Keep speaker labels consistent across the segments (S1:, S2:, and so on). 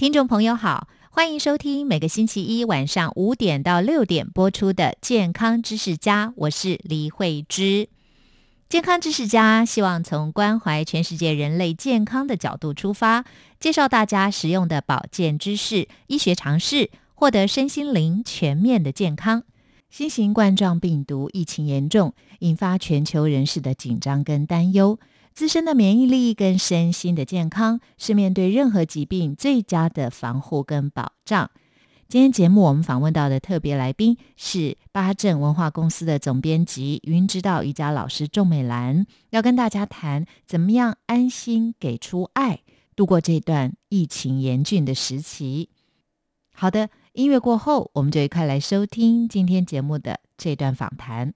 S1: 听众朋友好，欢迎收听每个星期一晚上五点到六点播出的《健康知识家》，我是李慧芝。健康知识家希望从关怀全世界人类健康的角度出发，介绍大家实用的保健知识、医学常识，获得身心灵全面的健康。新型冠状病毒疫情严重，引发全球人士的紧张跟担忧。自身的免疫力跟身心的健康是面对任何疾病最佳的防护跟保障。今天节目我们访问到的特别来宾是八正文化公司的总编辑云指导瑜伽老师仲美兰，要跟大家谈怎么样安心给出爱，度过这段疫情严峻的时期。好的，音乐过后，我们就一块来收听今天节目的这段访谈。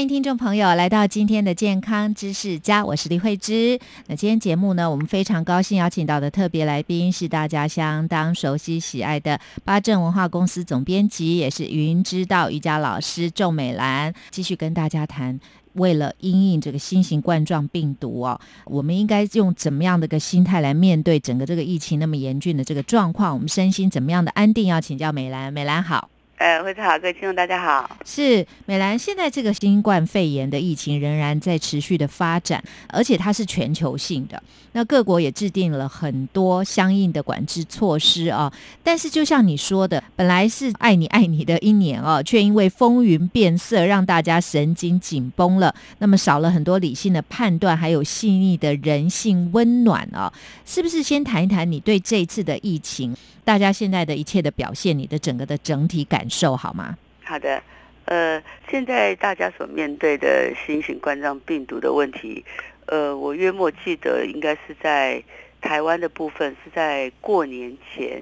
S1: 欢迎听众朋友来到今天的健康知识家，我是李慧芝。那今天节目呢，我们非常高兴邀请到的特别来宾是大家相当熟悉喜爱的八正文化公司总编辑，也是云知道瑜伽老师仲美兰，继续跟大家谈。为了因应这个新型冠状病毒哦，我们应该用怎么样的个心态来面对整个这个疫情那么严峻的这个状况？我们身心怎么样的安定？要请教美兰，美兰好。
S2: 呃，会子好，各位听众大家好。
S1: 是美兰，现在这个新冠肺炎的疫情仍然在持续的发展，而且它是全球性的。那各国也制定了很多相应的管制措施啊。但是就像你说的，本来是爱你爱你的一年哦，却因为风云变色，让大家神经紧绷了。那么少了很多理性的判断，还有细腻的人性温暖啊。是不是先谈一谈你对这次的疫情？大家现在的一切的表现，你的整个的整体感受好吗？
S2: 好的，呃，现在大家所面对的新型冠状病毒的问题，呃，我约莫记得应该是在台湾的部分是在过年前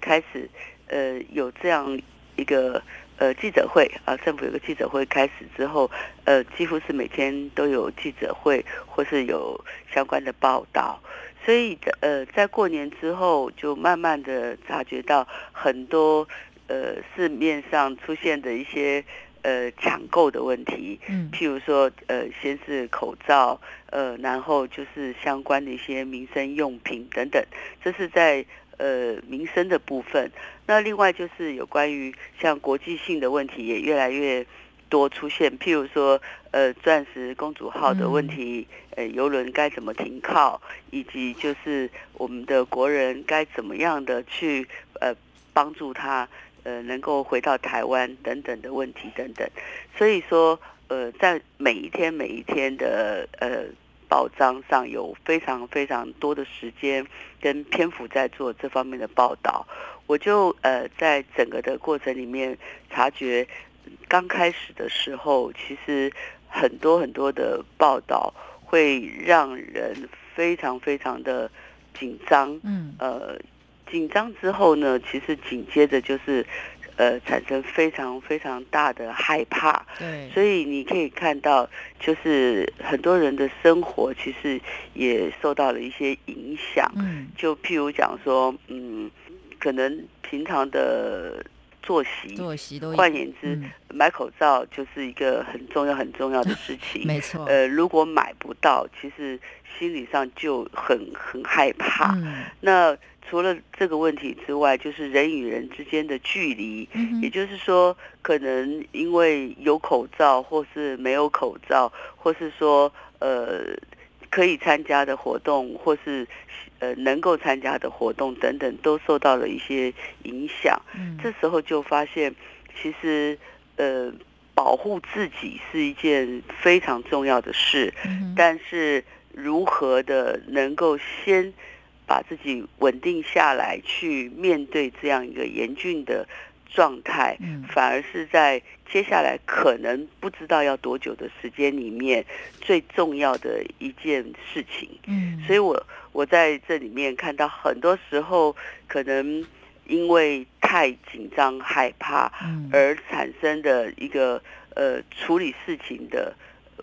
S2: 开始，呃，有这样一个呃记者会啊，政府有个记者会开始之后，呃，几乎是每天都有记者会或是有相关的报道。所以，呃，在过年之后，就慢慢的察觉到很多，呃，市面上出现的一些，呃，抢购的问题。嗯。譬如说，呃，先是口罩，呃，然后就是相关的一些民生用品等等，这是在呃民生的部分。那另外就是有关于像国际性的问题，也越来越。多出现，譬如说，呃，钻石公主号的问题，呃，游轮该怎么停靠，以及就是我们的国人该怎么样的去呃帮助他呃能够回到台湾等等的问题等等。所以说，呃，在每一天每一天的呃报章上有非常非常多的时间跟篇幅在做这方面的报道，我就呃在整个的过程里面察觉。刚开始的时候，其实很多很多的报道会让人非常非常的紧张。嗯，呃，紧张之后呢，其实紧接着就是呃产生非常非常大的害怕。
S1: 对，
S2: 所以你可以看到，就是很多人的生活其实也受到了一些影响。嗯，就譬如讲说，嗯，可能平常的。作息，
S1: 作息都
S2: 换言之，买口罩就是一个很重要、很重要的事情。
S1: 没错。
S2: 呃，如果买不到，其实心理上就很很害怕。那除了这个问题之外，就是人与人之间的距离，也就是说，可能因为有口罩，或是没有口罩，或是说，呃。可以参加的活动，或是呃能够参加的活动等等，都受到了一些影响。
S1: 嗯
S2: 这时候就发现，其实呃保护自己是一件非常重要的事，
S1: 嗯
S2: 但是如何的能够先把自己稳定下来，去面对这样一个严峻的状态，
S1: 嗯。
S2: 反而是在接下来可能不知道要多久的时间里面最重要的一件事情。
S1: 嗯，
S2: 所以我我在这里面看到很多时候可能因为太紧张害怕
S1: 嗯。
S2: 而产生的一个呃处理事情的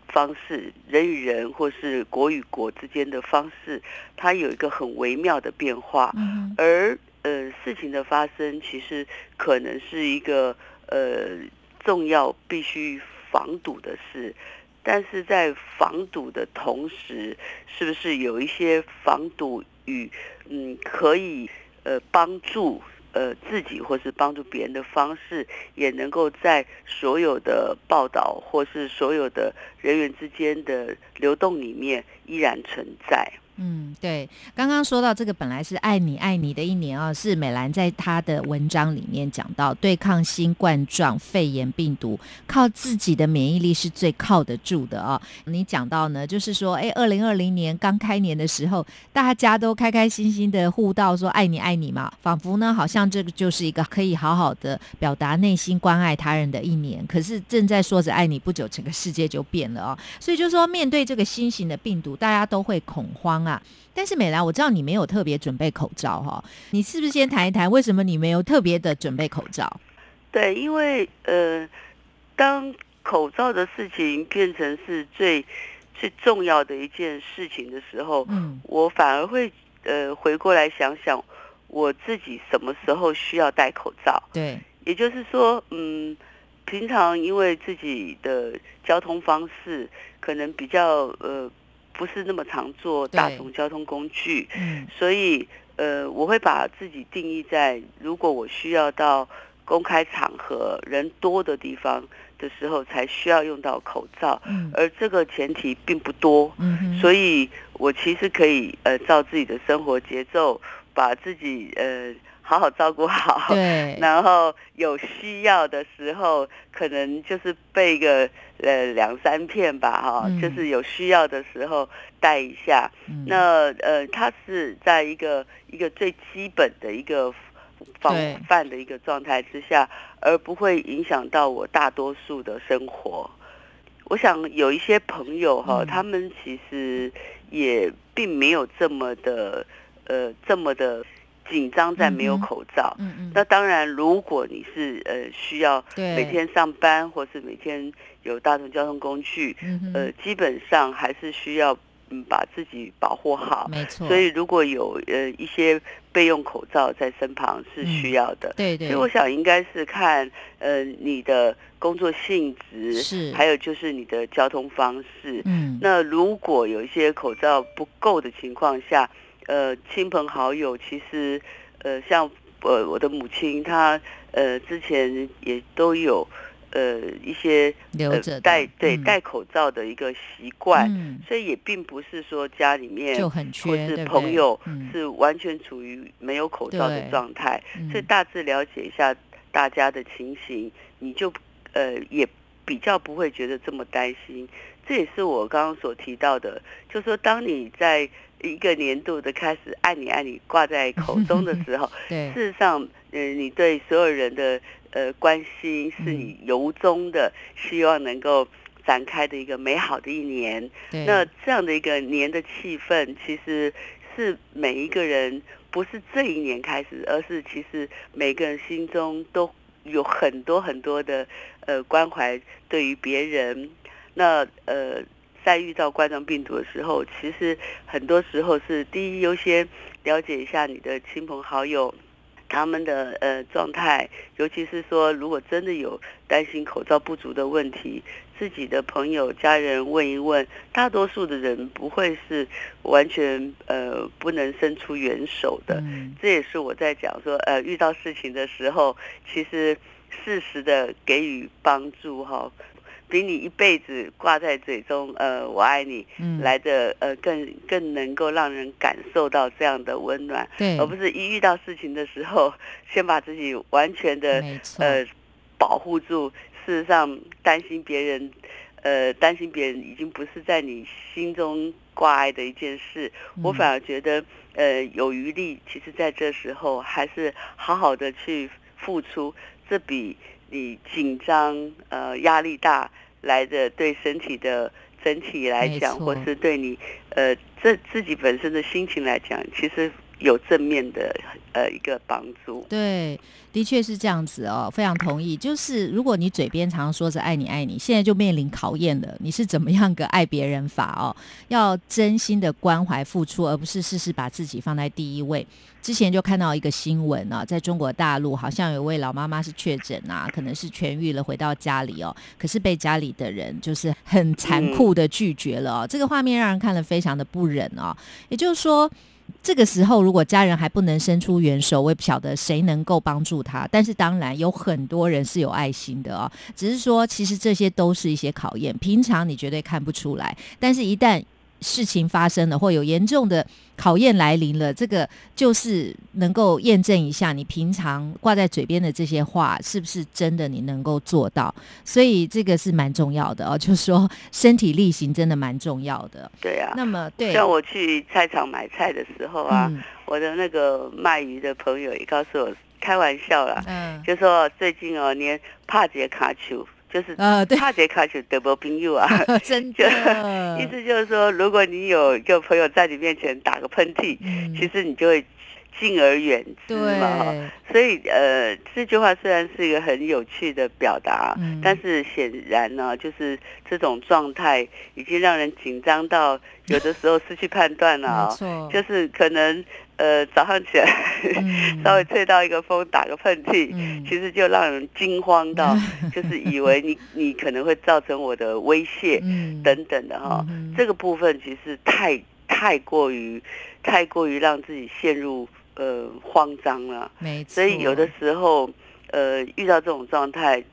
S2: 方式，人与人或是国与国之间的方式，它有一个很微妙的变化。
S1: 嗯
S2: 而呃，事情的发生其实可能是一个呃重要必须防堵的事，但是在防堵的同时，是不是有一些防堵与嗯可以呃帮助呃自己或是帮助别人的方式，也能够在所有的报道或是所有的人员之间的流动里面依然存在。
S1: 嗯，对，刚刚说到这个本来是爱你爱你的一年啊，是美兰在她的文章里面讲到，对抗新冠状肺炎病毒，靠自己的免疫力是最靠得住的啊。你讲到呢，就是说，哎，二零二零年刚开年的时候，大家都开开心心的互道说爱你爱你嘛，仿佛呢好像这个就是一个可以好好的表达内心关爱他人的一年。可是正在说着爱你，不久整个世界就变了哦。所以就说面对这个新型的病毒，大家都会恐慌啊。但是美兰，我知道你没有特别准备口罩哈，你是不是先谈一谈为什么你没有特别的准备口罩？
S2: 对，因为呃，当口罩的事情变成是最最重要的一件事情的时候，
S1: 嗯
S2: 我反而会呃回过来想想我自己什么时候需要戴口罩。
S1: 对，
S2: 也就是说，嗯，平常因为自己的交通方式可能比较呃不是那么常坐大
S1: 对
S2: 众交通工具，
S1: 嗯。
S2: 所以呃，我会把自己定义在，如果我需要到公开场合人多的地方的时候，才需要用到口罩，
S1: 嗯。
S2: 而这个前提并不多，
S1: 嗯，
S2: 所以我其实可以呃照自己的生活节奏，把自己呃好好照顾好，
S1: 对，
S2: 然后有需要的时候，可能就是备个呃两三片吧，哈、
S1: 嗯。
S2: 就是有需要的时候带一下。
S1: 嗯。
S2: 那呃，它是在一个一个最基本的一个防
S1: 对。
S2: 范的一个状态之下，而不会影响到我大多数的生活。我想有一些朋友哈，
S1: 嗯。
S2: 他们其实也并没有这么的呃这么的紧张，在没有口罩。
S1: 嗯嗯，
S2: 那当然，如果你是呃需要每天上班，或是每天有大众交通工具，呃，基本上还是需要嗯把自己保护好。
S1: 没错，
S2: 所以如果有呃一些备用口罩在身旁是需要的。
S1: 对对。
S2: 所以我想应该是看呃你的工作性质，
S1: 是。
S2: 还有就是你的交通方式。
S1: 嗯。
S2: 那如果有一些口罩不够的情况下，呃，亲朋好友其实呃像呃我的母亲她呃之前也都有呃一些
S1: 留着的
S2: 戴对
S1: 嗯
S2: 戴口罩的一个习惯。
S1: 嗯。
S2: 所以也并不是说家里面
S1: 就很缺，
S2: 或是朋友
S1: 嗯。
S2: 是完全处于没有口罩的
S1: 对
S2: 状态，
S1: 嗯。
S2: 所以大致了解一下大家的情形，你就呃也比较不会觉得这么担心。这也是我刚刚所提到的，就是说当你在一个年度的开始爱你爱你挂在口中的 时候，
S1: 对
S2: 事实上，呃，你对所有人的呃关心是
S1: 嗯
S2: 你由衷的希望能够展开的一个美好的一年。那这样的一个年的气氛，其实是每一个人不是这一年开始，而是其实每个人心中都有很多很多的呃关怀对于别人。那呃，在遇到冠状病毒的时候，其实很多时候是第一优先了解一下你的亲朋好友。他们的呃状态，尤其是说，如果真的有担心口罩不足的问题，自己的朋友、家人问一问，大多数的人不会是完全呃不能伸出援手的。
S1: 嗯
S2: 这也是我在讲说，呃，遇到事情的时候，其实适时的给予帮助哈，比你一辈子挂在嘴中，呃，我爱你，
S1: 嗯，
S2: 来的呃更更能够让人感受到这样的温暖，
S1: 对，
S2: 而不是一遇到事情的时候，先把自己完全的，呃保护住。事实上，担心别人，呃，担心别人已经不是在你心中挂碍的一件事。我
S1: 嗯
S2: 反而觉得，呃，有余力，其实在这时候还是好好的去付出，这比你紧张、呃压力大来的对身体的整体来讲，或是对你呃这自己本身的心情来讲，其实有正面的呃一个帮助。
S1: 对，的确是这样子哦，非常同意。就是如果你嘴边常常说着爱你爱你，现在就面临考验了，你是怎么样个爱别人法哦？要真心的关怀付出，而不是事事把自己放在第一位。之前就看到一个新闻啊，在中国大陆好像有位老妈妈是确诊啊，可能是痊愈了，回到家里哦，可是被家里的人就是很残酷的拒绝了哦。这个画面让人看了非常的不忍哦。也就是说，这个时候如果家人还不能伸出援手，我也不晓得谁能够帮助他。但是当然有很多人是有爱心的哦，只是说其实这些都是一些考验，平常你绝对看不出来，但是一旦事情发生了，或有严重的考验来临了，这个就是能够验证一下你平常挂在嘴边的这些话是不是真的，你能够做到。所以这个是蛮重要的哦，就是说 身体力行真的蛮重要的。
S2: 对啊，
S1: 那么对，
S2: 像我去菜场买菜的时候啊，
S1: 嗯
S2: 我的那个卖鱼的朋友也告诉我，开玩笑啦，
S1: 嗯
S2: 就说最近哦，连帕杰卡丘就是
S1: 呃对，
S2: 帕杰卡丘得不朋友啊。
S1: 真
S2: 就
S1: 的，
S2: 意思就是说，如果你有一个朋友在你面前打个喷嚏，
S1: 嗯
S2: 其实你就会敬而远之嘛。哈，所以呃，这句话虽然是一个很有趣的表达，
S1: 嗯
S2: 但是显然呢，就是这种状态已经让人紧张到有的时候失去判断了、
S1: 没
S2: 哦。就是可能呃早上起来
S1: 嗯。
S2: 稍微吹到一个风，打个喷嚏，
S1: 嗯。
S2: 其实就让人惊慌到，就是以为你你可能会造成我的威胁
S1: 嗯。
S2: 等等的哈、这个部分其实太太过于太过于让自己陷入呃慌张了，
S1: 没错，
S2: 所以有的时候呃遇到这种状态。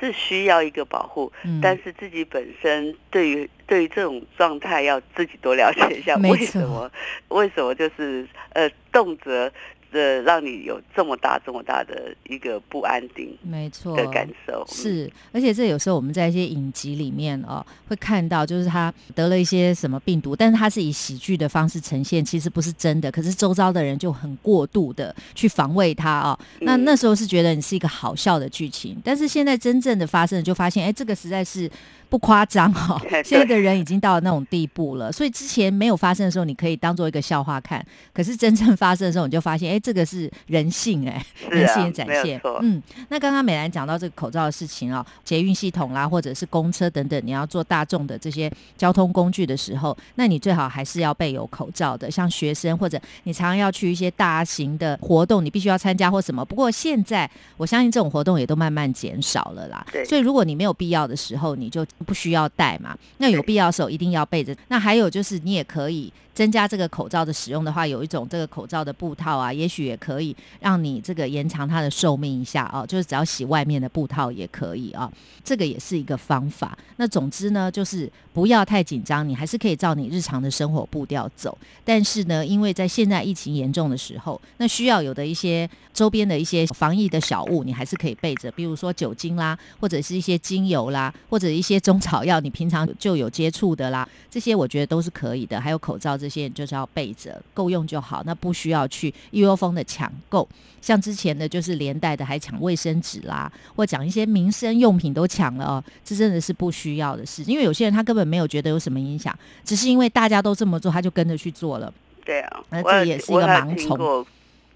S2: 是需要一个保护，
S1: 嗯。
S2: 但是自己本身对于对于这种状态要自己多了解一下，为什么为什么就是呃动辄呃让你有这么大这么大的一个不安定
S1: 没错
S2: 的感受？嗯
S1: 是，而且这有时候我们在一些影集里面哦，会看到，就是他得了一些什么病毒，但是他是以喜剧的方式呈现，其实不是真的，可是周遭的人就很过度的去防卫他哦。那
S2: 嗯
S1: 那时候是觉得你是一个好笑的剧情，但是现在真正的发生，就发现哎，这个实在是不夸张哦。现在的人已经到了那种地步了，所以之前没有发生的时候，你可以当做一个笑话看，可是真正发生的时候，你就发现哎，这个是人性哎，人性的展现。
S2: 错
S1: 嗯，那刚刚美兰讲到这个口罩的事情哦，捷运系统啦，或者是公车等等，你要坐大众的这些交通工具的时候，那你最好还是要备有口罩的。像学生或者你常常要去一些大型的活动，你必须要参加或什么。不过现在我相信这种活动也都慢慢减少了啦。
S2: 对
S1: 所以如果你没有必要的时候，你就不需要带嘛。那有必要的时候一定要备着。那还有就是你也可以。增加这个口罩的使用的话，有一种这个口罩的布套啊，也许也可以让你这个延长它的寿命一下哦。就是只要洗外面的布套也可以啊，这个也是一个方法。那总之呢，就是不要太紧张，你还是可以照你日常的生活步调走。但是呢，因为在现在疫情严重的时候，那需要有的一些周边的一些防疫的小物，你还是可以备着，比如说酒精啦，或者是一些精油啦，或者一些中草药，你平常就有接触的啦，这些我觉得都是可以的。还有口罩这些，人就是要备着，够用就好，那不需要去一窝蜂的抢购。像之前的就是连带的还抢卫生纸啦，或讲一些民生用品都抢了哦，这真的是不需要的事。因为有些人他根本没有觉得有什么影响，只是因为大家都这么做，他就跟着去做了。
S2: 对啊，
S1: 那这也是一个盲从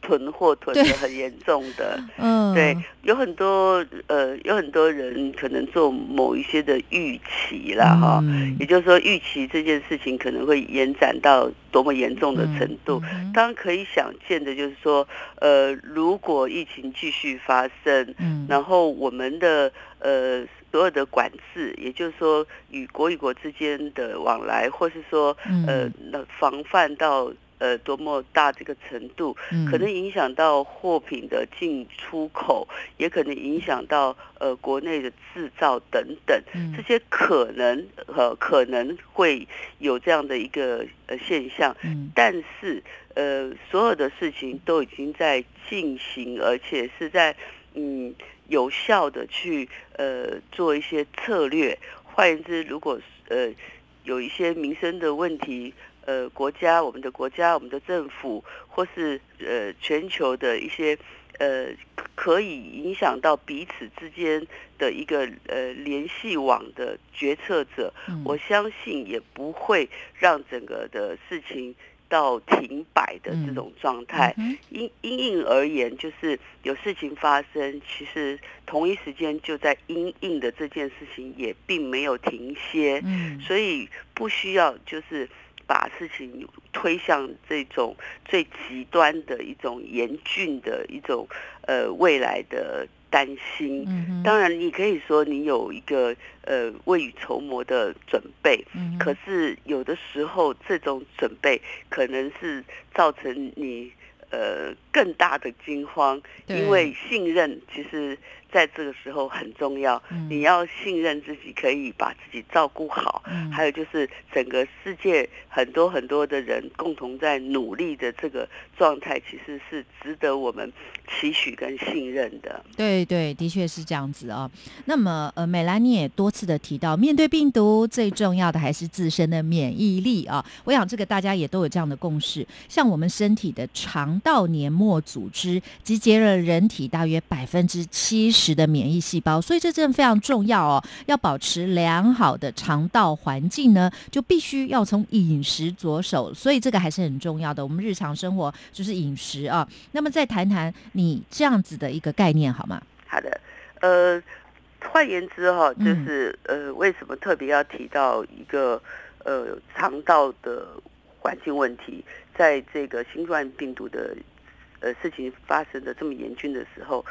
S2: 囤货囤
S1: 对。
S2: 的很严重的，
S1: 嗯，
S2: 对，有很多呃，有很多人可能做某一些的预期啦，哈、
S1: 嗯。
S2: 也就是说预期这件事情可能会延展到多么严重的程度。当然可以想见的就是说，呃，如果疫情继续发生，
S1: 嗯。
S2: 然后我们的呃所有的管制，也就是说与国与国之间的往来，或是说呃防范到呃多么大这个程度，
S1: 嗯。
S2: 可能影响到货品的进出口，也可能影响到呃国内的制造等等，
S1: 嗯。
S2: 这些可能呃可能会有这样的一个呃现象，
S1: 嗯。
S2: 但是呃所有的事情都已经在进行，而且是在嗯有效的去呃做一些策略。换言之，如果呃有一些民生的问题，呃，国家、我们的国家、我们的政府，或是呃全球的一些呃可以影响到彼此之间的一个呃联系网的决策者，
S1: 嗯。
S2: 我相信也不会让整个的事情到停摆的这种状态。因因应而言，就是有事情发生，其实同一时间就在因应的这件事情也并没有停歇，
S1: 嗯。
S2: 所以不需要就是把事情推向这种最极端的一种严峻的一种呃未来的担心。
S1: 嗯
S2: 当然，你可以说你有一个呃未雨绸缪的准备，
S1: 嗯
S2: 可是有的时候，这种准备可能是造成你呃更大的惊慌，因为信任其实在这个时候很重要。
S1: 嗯
S2: 你要信任自己可以把自己照顾好，
S1: 嗯
S2: 还有就是整个世界很多很多的人共同在努力的这个状态，其实是值得我们期许跟信任的。
S1: 对对，的确是这样子啊。那么，呃，美兰你也多次的提到，面对病毒最重要的还是自身的免疫力啊。我想这个大家也都有这样的共识。像我们身体的肠道黏膜组织集结了人体大约百分之七十的免疫细胞，所以这真的非常重要哦。要保持良好的肠道环境呢，就必须要从饮食着手，所以这个还是很重要的。我们日常生活就是饮食啊。那么再谈谈你这样子的一个概念好吗？
S2: 好的，呃，换言之哈，就
S1: 嗯
S2: 是、呃，为什么特别要提到一个呃肠道的环境问题，在这个新冠病毒的呃事情发生的这么严峻的时候，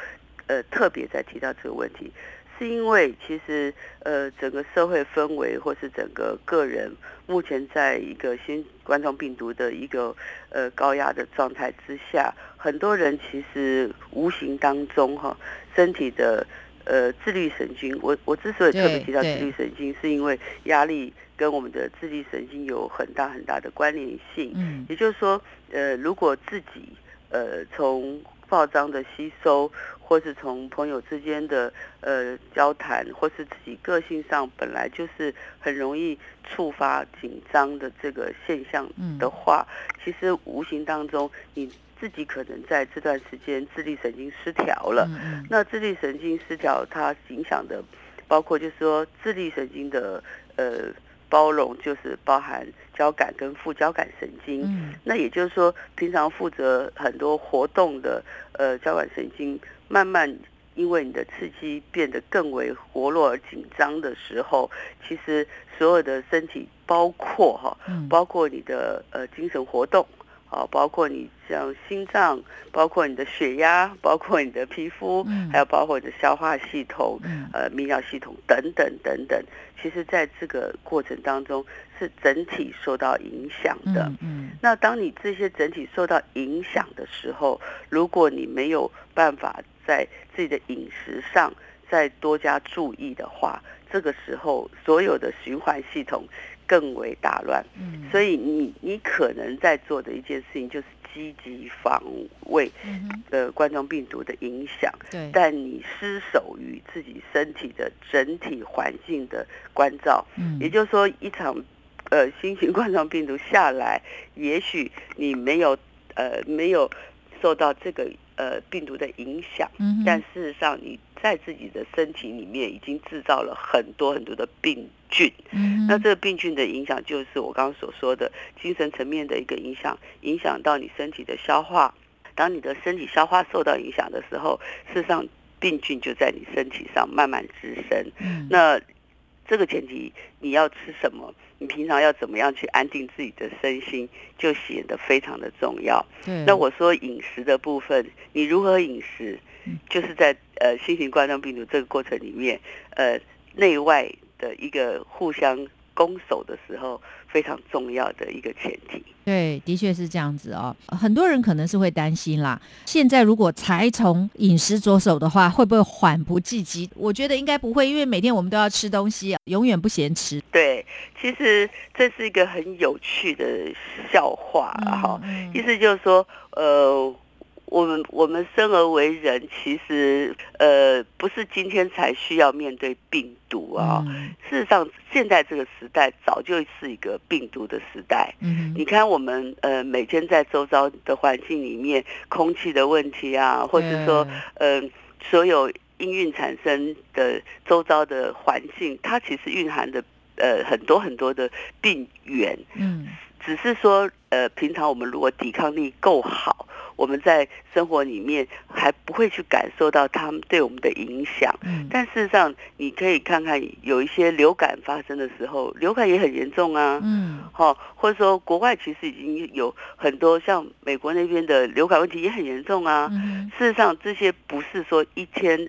S2: 呃，特别在提到这个问题，是因为其实呃整个社会氛围或是整个个人目前在一个新冠状病毒的一个呃高压的状态之下，很多人其实无形当中哈身体的呃自律神经，我我之所以特别提到自律神经，是因为压力跟我们的自律神经有很大很大的关联性。
S1: 嗯
S2: 也就是说，呃，如果自己呃从报章的吸收，或是从朋友之间的呃交谈，或是自己个性上本来就是很容易触发紧张的这个现象
S1: 嗯
S2: 的话，其实无形当中你自己可能在这段时间自律神经失调了。那自律神经失调，它影响的包括就是说自律神经的呃包容，就是包含交感跟副交感神经。
S1: 嗯
S2: 那也就是说，平常负责很多活动的呃交感神经，慢慢因为你的刺激变得更为活络而紧张的时候，其实所有的身体，包括哈、
S1: 嗯
S2: 包括你的呃精神活动，啊，包括你像心脏，包括你的血压，包括你的皮肤，
S1: 嗯
S2: 还有包括你的消化系统，
S1: 嗯
S2: 呃泌尿系统等等等等，其实在这个过程当中是整体受到影响的。
S1: 嗯嗯
S2: 那当你这些整体受到影响的时候，如果你没有办法在自己的饮食上再多加注意的话，这个时候所有的循环系统更为打乱。
S1: 嗯，
S2: 所以你你可能在做的一件事情就是积极防卫呃冠状病毒的影响，
S1: 对，
S2: 但你失守于自己身体的整体环境的关照。
S1: 嗯
S2: 也就是说，一场呃新型冠状病毒下来，也许你没有呃没有受到这个呃病毒的影响，
S1: 嗯
S2: 但事实上你在自己的身体里面已经制造了很多很多的病菌。
S1: 嗯
S2: 那这个病菌的影响，就是我刚刚所说的精神层面的一个影响，影响到你身体的消化。当你的身体消化受到影响的时候，事实上病菌就在你身体上慢慢滋生。
S1: 嗯
S2: 那这个前提，你要吃什么？你平常要怎么样去安定自己的身心，就显得非常的重要。
S1: 对，
S2: 那我说饮食的部分，你如何饮食
S1: 嗯，
S2: 就是在呃新型冠状病毒这个过程里面，呃内外的一个互相攻守的时候非常重要的一个前提。
S1: 对，的确是这样子哦。很多人可能是会担心啦，现在如果才从饮食着手的话，会不会缓不济急？我觉得应该不会，因为每天我们都要吃东西，永远不嫌吃。
S2: 对，其实这是一个很有趣的笑话哈，意思就是说，呃。我们我们生而为人，其实呃不是今天才需要面对病毒啊。事实上，现在这个时代早就是一个病毒的时代。嗯，你看我们呃每天在周遭的环境里面，空气的问题啊，或者说呃所有因孕产生的周遭的环境，它其实蕴含的呃很多很多的病源。嗯，只是说呃平常我们如果抵抗力够好。我们在生活里面还不会去感受到他们对我们的影响，嗯，但事实上你可以看看有一些流感发生的时候，流感也很严重啊，嗯，好，或者说国外其实已经有很多像美国那边的流感问题也很严重啊，嗯事实上这些不是说一天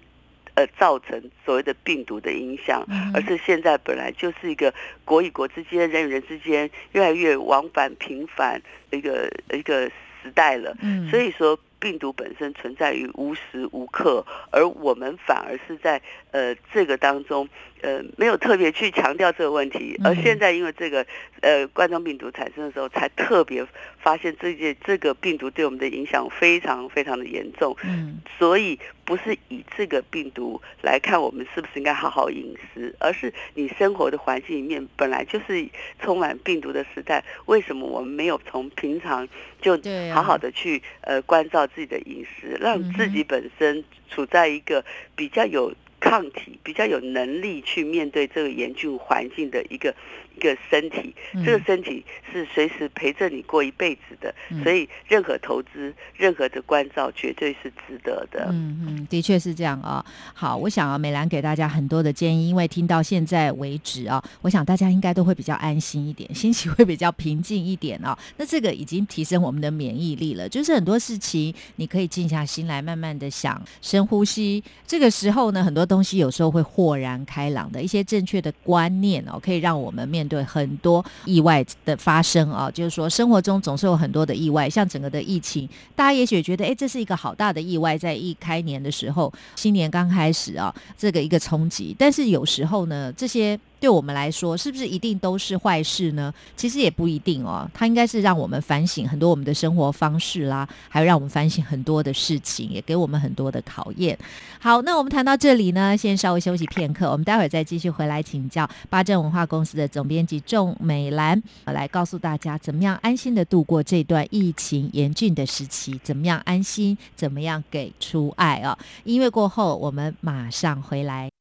S2: 呃造成所谓的病毒的影响，而是现在本来就是一个国与国之间、人与人之间越来越往返频繁的一个一个。时代了，所以说病毒本身存在于无时无刻，而我们反而是在呃这个当中。呃，没有特别去强调这个问题，而现在因为这个呃冠状病毒产生的时候，才特别发现这件这个病毒对我们的影响非常非常的严重。嗯，所以不是以这个病毒来看我们是不是应该好好饮食，而是你生活的环境里面本来就是充满病毒的时代，为什么我们没有从平常就好好的去呃关照自己的饮食，让自己本身处在一个比较有。抗体比较有能力去面对这个严峻环境的一个一个身体，这个身体是随时陪着你过一辈子的，所以任何投资、任何的关照绝对是值得的。
S1: 嗯嗯，的确是这样啊。好，我想啊，美兰给大家很多的建议，因为听到现在为止啊，我想大家应该都会比较安心一点，心情会比较平静一点啊。那这个已经提升我们的免疫力了，就是很多事情你可以静下心来，慢慢的想，深呼吸。这个时候呢，很多。东西有时候会豁然开朗的一些正确的观念哦，可以让我们面对很多意外的发生啊。就是说，生活中总是有很多的意外，像整个的疫情，大家也许觉得，哎，这是一个好大的意外，在一开年的时候，新年刚开始啊，这个一个冲击。但是有时候呢，这些。对我们来说，是不是一定都是坏事呢？其实也不一定哦。它应该是让我们反省很多我们的生活方式啦，还有让我们反省很多的事情，也给我们很多的考验。好，那我们谈到这里呢，先稍微休息片刻，我们待会儿再继续回来请教八正文化公司的总编辑仲美兰，来告诉大家怎么样安心的度过这段疫情严峻的时期，怎么样安心，怎么样给出爱啊！音乐过后，我们马上回来。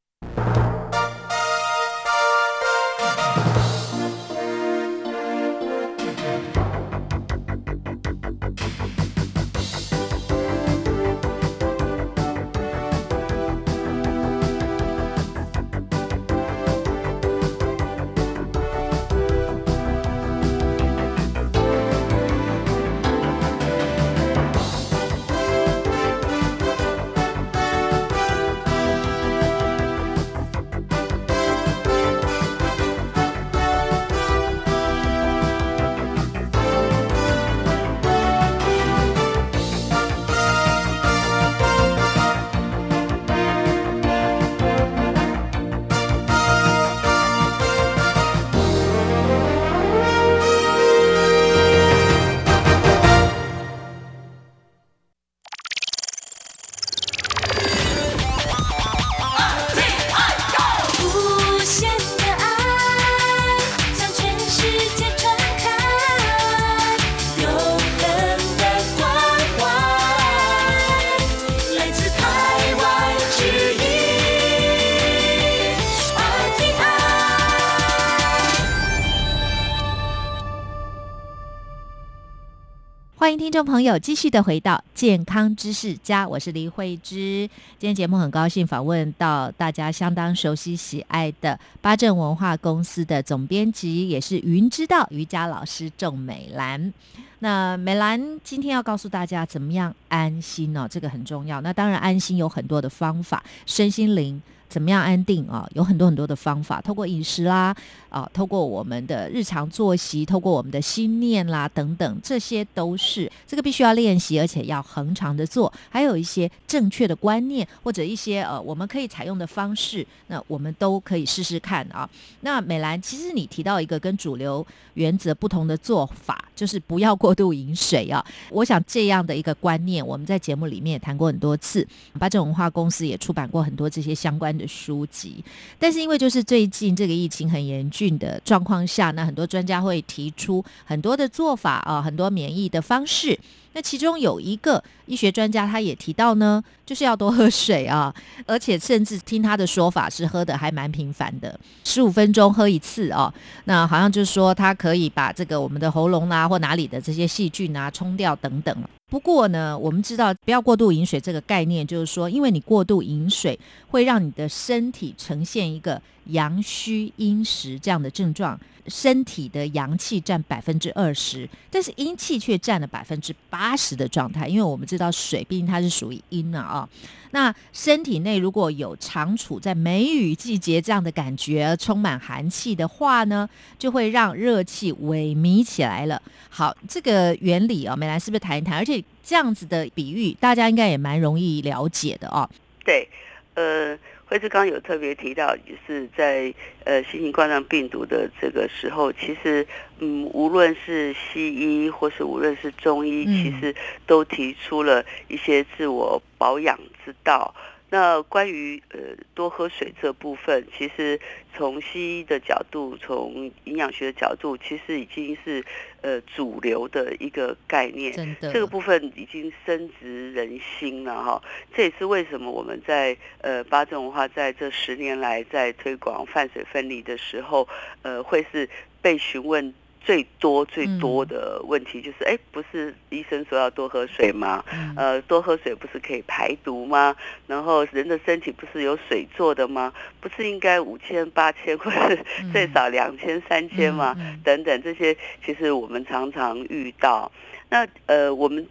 S1: 朋友继续的回到健康知识家，我是李慧芝。今天节目很高兴访问到大家相当熟悉喜爱的八正文化公司的总编辑，也是云知道瑜伽老师郑美兰。那美兰今天要告诉大家怎么样安心哦，这个很重要。那当然安心有很多的方法，身心灵。怎么样安定啊？有很多很多的方法，透过饮食啦，啊，透过我们的日常作息，透过我们的心念啦等等，这些都是这个必须要练习，而且要恒常的做。还有一些正确的观念或者一些呃我们可以采用的方式，那我们都可以试试看啊。那美兰，其实你提到一个跟主流原则不同的做法，就是不要过度饮水啊。我想这样的一个观念，我们在节目里面也谈过很多次，八正文化公司也出版过很多这些相关的书籍。但是因为就是最近这个疫情很严峻的状况下，那很多专家会提出很多的做法啊，很多免疫的方式。那其中有一个医学专家，他也提到呢，就是要多喝水啊，而且甚至听他的说法是喝的还蛮频繁的，十五分钟喝一次哦。那好像就是说，它可以把这个我们的喉咙啊或哪里的这些细菌啊冲掉等等。不过呢，我们知道不要过度饮水这个概念，就是说，因为你过度饮水会让你的身体呈现一个阳虚阴实这样的症状。身体的阳气占百分之二十，但是阴气却占了百分之八十的状态。因为我们知道水，毕竟它是属于阴啊啊。那身体内如果有常处在梅雨季节这样的感觉，充满寒气的话呢，就会让热气萎靡起来了。好，这个原理啊，美兰是不是谈一谈？而且这样子的比喻，大家应该也蛮容易了解的哦。
S2: 对，呃。惠志刚有特别提到，就是在呃新型冠状病毒的这个时候，其实嗯，无论是西医或是无论是中医，其实都提出了一些自我保养之道。那关于呃多喝水这部分，其实从西医的角度，从营养学的角度，其实已经是呃主流的一个概念。
S1: 真的，
S2: 这个部分已经深植人心了哈。这也是为什么我们在呃八正文化在这十年来在推广泛水分离的时候，呃会是被询问。最多最多的问题就是，哎，不是医生说要多喝水吗？呃，多喝水不是可以排毒吗？然后人的身体不是有水做的吗？不是应该五千、八千，或是最少两千、三千吗？等等，这些其实我们常常遇到。那呃，我们。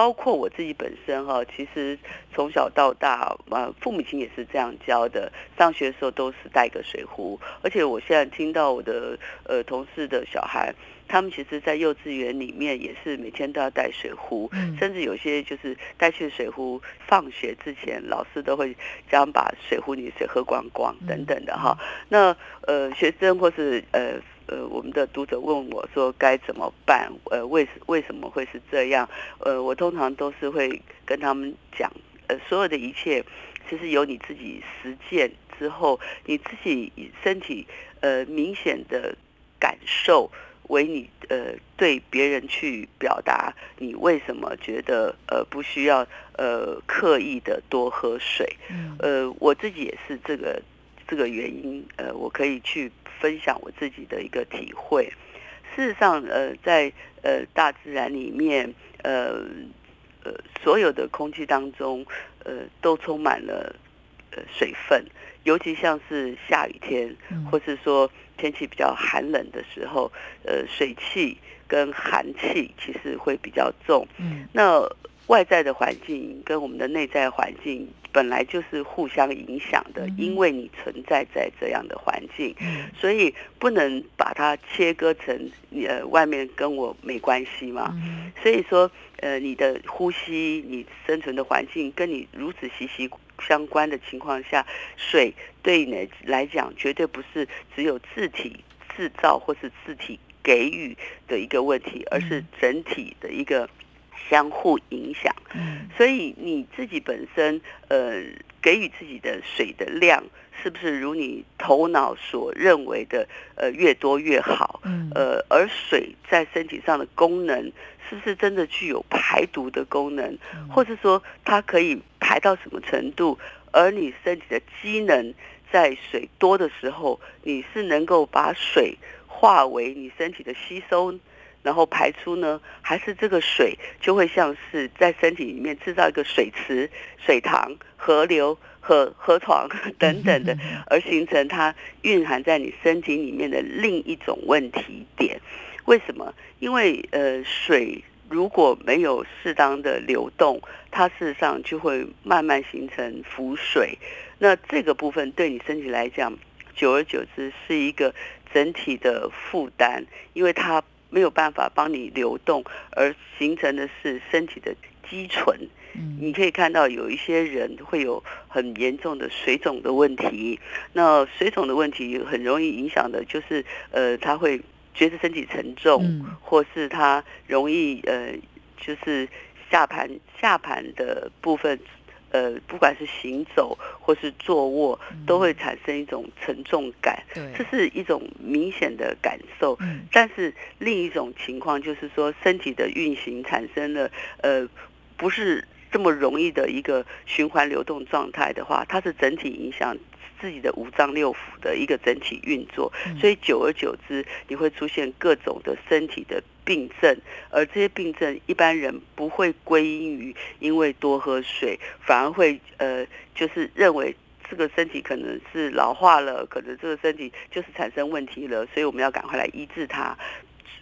S2: 包括我自己本身哈，其实从小到大，呃，父母亲也是这样教的。上学的时候都是带个水壶，而且我现在听到我的呃同事的小孩，他们其实，在幼稚园里面也是每天都要带水壶，甚至有些就是带去水壶，放学之前老师都会将把水壶里水喝光光等等的哈。那呃，学生或是呃。呃，我们的读者问我说该怎么办？呃，为为什么会是这样？呃，我通常都是会跟他们讲，呃，所有的一切其实由你自己实践之后，你自己身体呃明显的感受为你呃对别人去表达你为什么觉得呃不需要呃刻意的多喝水。呃，我自己也是这个这个原因，呃，我可以去。分享我自己的一个体会。事实上，呃，在呃大自然里面，呃呃，所有的空气当中，呃，都充满了呃水分。尤其像是下雨天，或是说天气比较寒冷的时候，呃，水汽跟寒气其实会比较重。嗯，那外在的环境跟我们的内在环境。本来就是互相影响的，因为你存在在这样的环境，所以不能把它切割成呃外面跟我没关系嘛。所以说，呃，你的呼吸、你生存的环境跟你如此息息相关的情况下，水对你来讲绝对不是只有自体制造或是自体给予的一个问题，而是整体的一个。相互影响，所以你自己本身呃给予自己的水的量，是不是如你头脑所认为的呃越多越好？呃，而水在身体上的功能，是不是真的具有排毒的功能？或者说它可以排到什么程度？而你身体的机能在水多的时候，你是能够把水化为你身体的吸收？然后排出呢，还是这个水就会像是在身体里面制造一个水池、水塘、河流、河河床 等等的，而形成它蕴含在你身体里面的另一种问题点。为什么？因为呃，水如果没有适当的流动，它事实上就会慢慢形成浮水。那这个部分对你身体来讲，久而久之是一个整体的负担，因为它没有办法帮你流动，而形成的是身体的积存。你可以看到有一些人会有很严重的水肿的问题，那水肿的问题很容易影响的就是，呃，他会觉得身体沉重，或是他容易呃，就是下盘下盘的部分，呃，不管是行走或是坐卧，都会产生一种沉重感，这是一种明显的感受。但是另一种情况就是说，身体的运行产生了呃，不是。这么容易的一个循环流动状态的话，它是整体影响自己的五脏六腑的一个整体运作，所以久而久之，你会出现各种的身体的病症，而这些病症一般人不会归因于因为多喝水，反而会呃，就是认为这个身体可能是老化了，可能这个身体就是产生问题了，所以我们要赶快来医治它，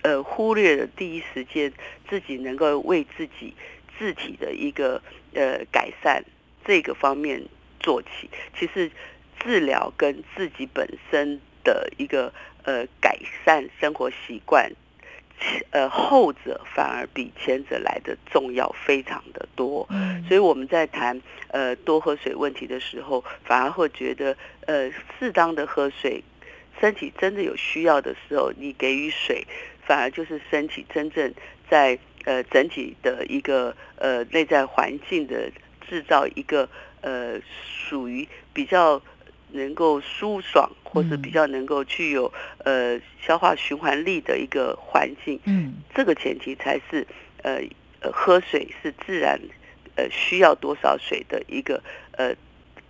S2: 呃，忽略了第一时间自己能够为自己。自体的一个呃改善这个方面做起，其实治疗跟自己本身的一个呃改善生活习惯，呃后者反而比前者来的重要非常的多。所以我们在谈呃多喝水问题的时候，反而会觉得呃适当的喝水，身体真的有需要的时候，你给予水，反而就是身体真正在。呃，整体的一个呃内在环境的制造一个呃属于比较能够舒爽，或是比较能够具有呃消化循环力的一个环境。嗯，这个前提才是呃呃喝水是自然呃需要多少水的一个呃。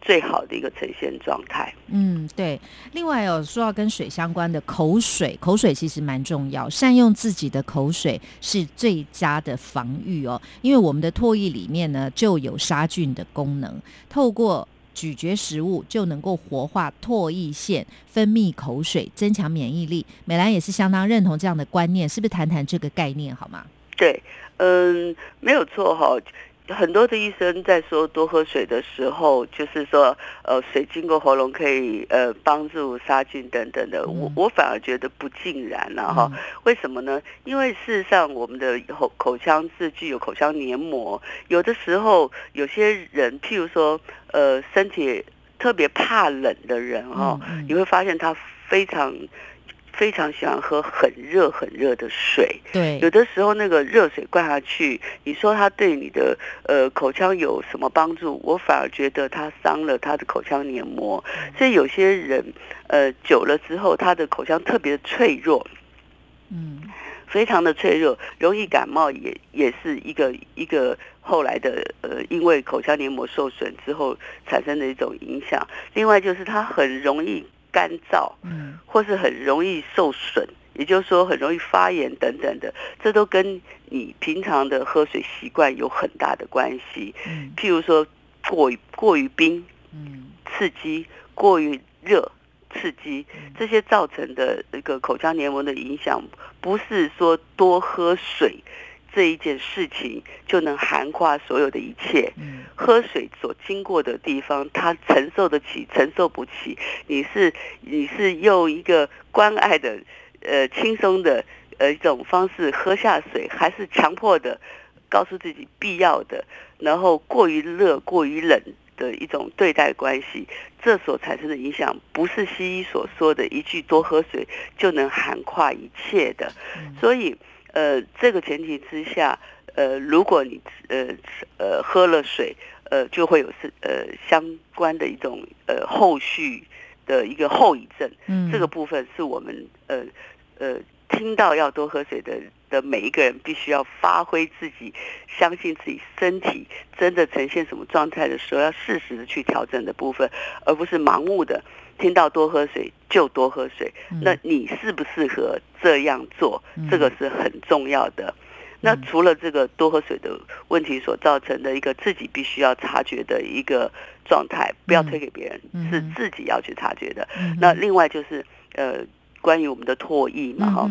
S2: 最好的一个呈现状态。
S1: 嗯，对。另外哦说到跟水相关的口水，口水其实蛮重要，善用自己的口水是最佳的防御哦。因为我们的唾液里面呢就有杀菌的功能，透过咀嚼食物就能够活化唾液腺，分泌口水，增强免疫力。美兰也是相当认同这样的观念，是不是？谈谈这个概念好吗？
S2: 对，嗯，没有错哈。很多的医生在说多喝水的时候，就是说，呃，水经过喉咙可以呃帮助杀菌等等的。我我反而觉得不尽然了哈。为什么呢？因为事实上，我们的口口腔是具有口腔黏膜，有的时候有些人，譬如说，呃，身体特别怕冷的人哈，你会发现他非常。非常喜欢喝很热很热的水，
S1: 对，
S2: 有的时候那个热水灌下去，你说它对你的呃口腔有什么帮助？我反而觉得它伤了他的口腔黏膜，所以有些人呃久了之后，他的口腔特别脆弱，嗯，非常的脆弱，容易感冒，也也是一个一个后来的呃，因为口腔黏膜受损之后产生的一种影响。另外就是它很容易。干燥，嗯，或是很容易受损，也就是说很容易发炎等等的，这都跟你平常的喝水习惯有很大的关系。嗯，譬如说过于过于冰，嗯，刺激过于热，刺激这些造成的一个口腔黏膜的影响，不是说多喝水。这一件事情就能涵盖所有的一切。喝水所经过的地方，他承受得起，承受不起。你是你是用一个关爱的、呃轻松的呃一种方式喝下水，还是强迫的告诉自己必要的，然后过于热、过于冷的一种对待关系，这所产生的影响，不是西医所说的一句多喝水就能涵盖一切的。所以。呃，这个前提之下，呃，如果你呃呃喝了水，呃，就会有是呃相关的一种呃后续的一个后遗症。嗯，这个部分是我们呃呃听到要多喝水的的每一个人，必须要发挥自己，相信自己身体真的呈现什么状态的时候，要适时的去调整的部分，而不是盲目的。听到多喝水就多喝水，那你适不适合这样做？这个是很重要的。那除了这个多喝水的问题所造成的一个自己必须要察觉的一个状态，不要推给别人，是自己要去察觉的。那另外就是呃，关于我们的唾液嘛，哈，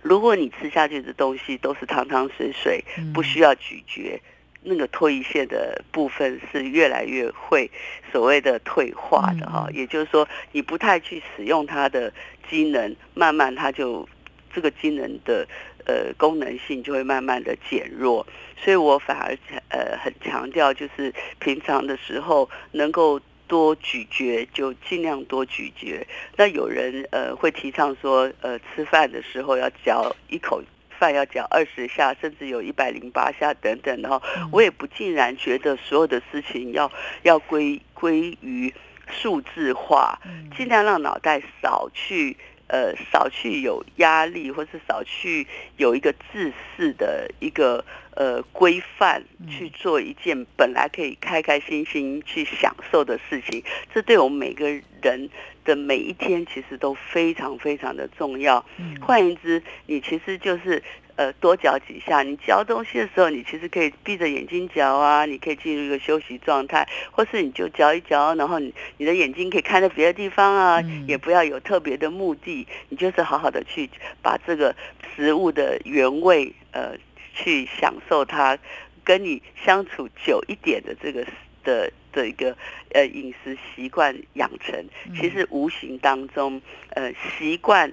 S2: 如果你吃下去的东西都是汤汤水水，
S1: 嗯。
S2: 不需要咀嚼，那个唾液腺的部分是越来越会所谓的退化的哈、
S1: 嗯
S2: 也就是说，你不太去使用它的机能，慢慢它就这个机能的呃功能性就会慢慢的减弱。所以我反而呃很强调，就是平常的时候能够。多咀嚼就尽量多咀嚼。那有人呃会提倡说，呃吃饭的时候要嚼一口饭要嚼二十下，甚至有一百零八下等等。然后我也不尽然觉得所有的事情要要归归于数字化，尽量让脑袋少去呃少去有压力，或是少去有一个自私的一个呃规范去做一件本来可以开开心心去享受的事情。这对我们每个人的每一天其实都非常非常的重要。换言之，你其实就是呃多嚼几下。你嚼东西的时候，你其实可以闭着眼睛嚼啊，你可以进入一个休息状态，或是你就嚼一嚼，然后你你的眼睛可以看在别的地方啊，
S1: 嗯
S2: 也不要有特别的目的，你就是好好的去把这个食物的原味呃去享受它，跟你相处久一点的这个的的一个呃饮食习惯养成，其实无形当中呃习惯。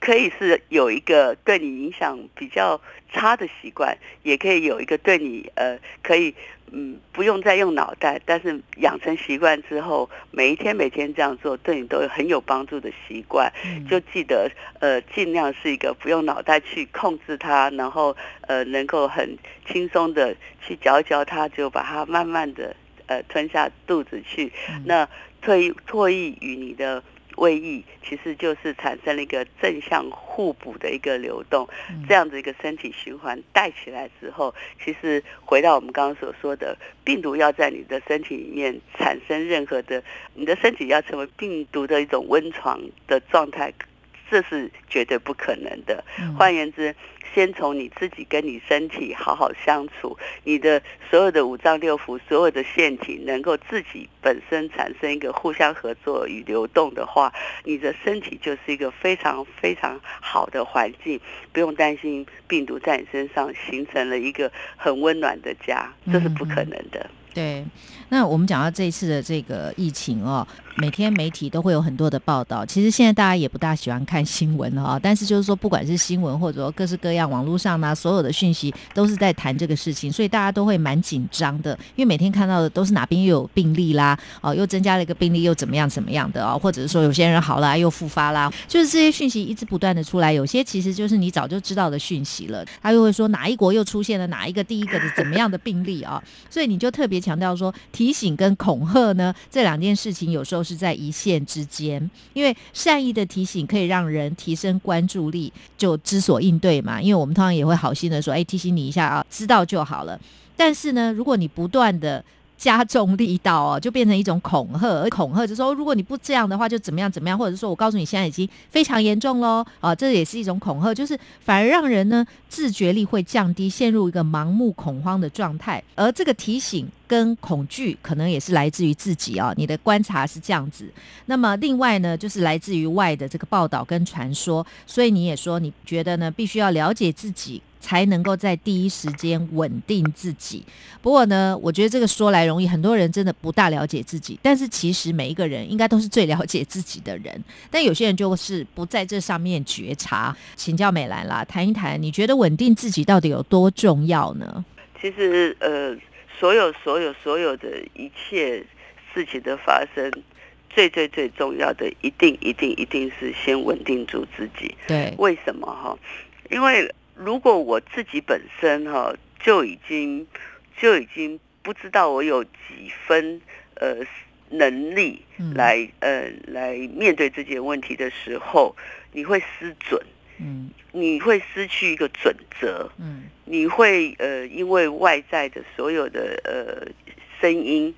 S2: 可以是有一个对你影响比较差的习惯，也可以有一个对你呃可以嗯不用再用脑袋，但是养成习惯之后，每一天每天这样做，对你都有很有帮助的习惯。就记得呃尽量是一个不用脑袋去控制它，然后呃能够很轻松的去嚼一嚼它，就把它慢慢的呃吞下肚子去。那唾唾液与你的胃液其实就是产生了一个正向互补的一个流动，这样子一个身体循环带起来之后，其实回到我们刚刚所说的，病毒要在你的身体里面产生任何的，你的身体要成为病毒的一种温床的状态，这是绝对不可能的。换言之，先从你自己跟你身体好好相处，你的所有的五脏六腑、所有的腺体能够自己本身产生一个互相合作与流动的话，你的身体就是一个非常非常好的环境，不用担心病毒在你身上形成了一个很温暖的家，这是不可能的。
S1: 对，那我们讲到这一次的这个疫情哦，每天媒体都会有很多的报道。其实现在大家也不大喜欢看新闻哈、但是就是说，不管是新闻或者说各式各样网络上呢，所有的讯息都是在谈这个事情，所以大家都会蛮紧张的，因为每天看到的都是哪边又有病例啦，哦，又增加了一个病例，又怎么样怎么样的哦，或者是说有些人好了又复发啦，就是这些讯息一直不断的出来，有些其实就是你早就知道的讯息了，他又会说哪一国又出现了哪一个第一个的怎么样的病例啊、所以你就特别强调说，提醒跟恐吓呢这两件事情有时候是在一线之间，因为善意的提醒可以让人提升关注力，就知所应对嘛。因为我们通常也会好心的说，哎，提醒你一下啊，知道就好了。但是呢，如果你不断的加重力道哦，就变成一种恐吓，而恐吓就说如果你不这样的话，就怎么样怎么样，或者说我告诉你现在已经非常严重喽，啊，这也是一种恐吓，就是反而让人呢自觉力会降低，陷入一个盲目恐慌的状态。而这个提醒跟恐惧，可能也是来自于自己啊、你的观察是这样子。那么另外呢，就是来自于外的这个报道跟传说，所以你也说你觉得呢，必须要了解自己。才能够在第一时间稳定自己。不过呢，我觉得这个说来容易，很多人真的不大了解自己。但是其实每一个人应该都是最了解自己的人，但有些人就是不在这上面觉察。请教美兰啦，谈一谈，你觉得稳定自己到底有多重要呢？
S2: 其实呃，所有所有所有的一切事情的发生，最最最重要的，一定一定一定是先稳定住自己。
S1: 对，
S2: 为什么哈？因为如果我自己本身哈就已经就已经不知道我有几分呃能力
S1: 嗯。
S2: 来、呃来面对这件问题的时候，你会失准，
S1: 嗯。
S2: 你会失去一个准则，
S1: 嗯。
S2: 你会呃因为外在的所有的呃声音，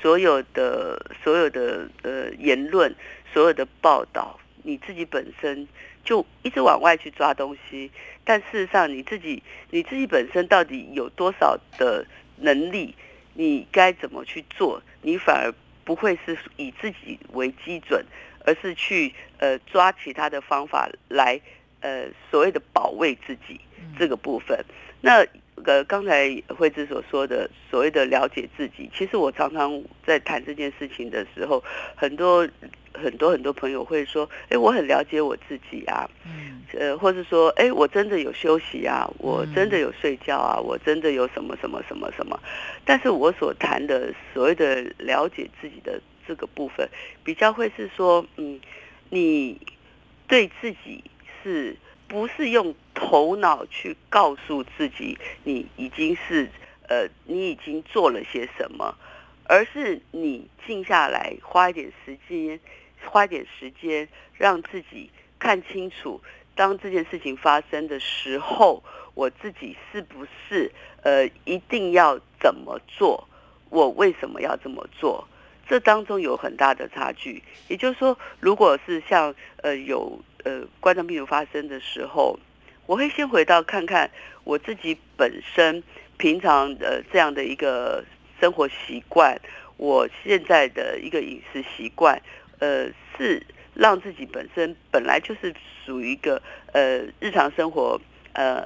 S2: 所有的所有的呃言论，所有的报道，你自己本身就一直往外去抓东西，但事实上你自己你自己本身到底有多少的能力，你该怎么去做，你反而不会是以自己为基准，而是去呃抓其他的方法来呃所谓的保卫自己这个部分。那呃刚才惠芝所说的所谓的了解自己，其实我常常在谈这件事情的时候，很多很多很多朋友会说，哎，我很了解我自己啊，
S1: 嗯。
S2: 呃，或是说，哎，我真的有休息啊，我真的有睡觉啊，我真的有什么什么什么什么。但是我所谈的所谓的了解自己的这个部分，比较会是说，嗯，你对自己是不是用头脑去告诉自己你已经是呃，你已经做了些什么，而是你静下来，花一点时间，花点时间，让自己看清楚，当这件事情发生的时候，我自己是不是呃一定要怎么做？我为什么要这么做？这当中有很大的差距。也就是说，如果是像呃有呃冠状病毒发生的时候，我会先回到看看我自己本身平常呃这样的一个生活习惯，我现在的一个饮食习惯，呃是让自己本身本来就是属于一个呃日常生活呃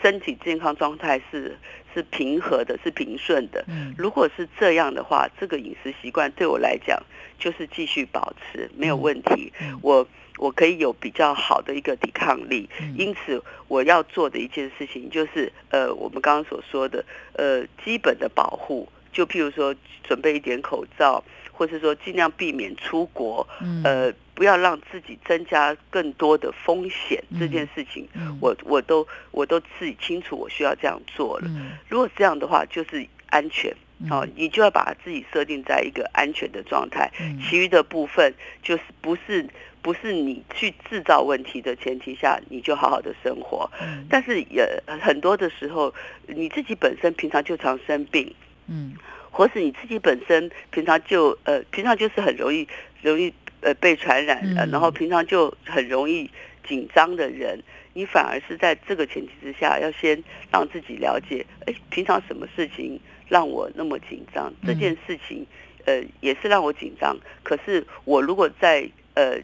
S2: 身体健康状态是是平和的，是平顺的。
S1: 嗯
S2: 如果是这样的话，这个饮食习惯对我来讲就是继续保持没有问题。
S1: 嗯
S2: 我我可以有比较好的一个抵抗力，
S1: 嗯
S2: 因此我要做的一件事情就是，呃，我们刚刚所说的，呃，基本的保护，就譬如说准备一点口罩，或是说尽量避免出国，
S1: 嗯
S2: 呃，不要让自己增加更多的风险。这件事情，
S1: 嗯
S2: 我我都我都自己清楚，我需要这样做了。
S1: 嗯
S2: 如果这样的话，就是安全。哦，你就要把自己设定在一个安全的状态，
S1: 嗯
S2: 其余的部分就是不是不是你去制造问题的前提下，你就好好的生活。
S1: 嗯
S2: 但是也很多的时候，你自己本身平常就常生病，
S1: 嗯
S2: 或是你自己本身平常就呃平常就是很容易容易呃被传染，呃
S1: 嗯
S2: 然后平常就很容易紧张的人，你反而是在这个前提之下，要先让自己了解，哎，平常什么事情让我那么紧张？这
S1: 嗯
S2: 件事情呃也是让我紧张，可是我如果在呃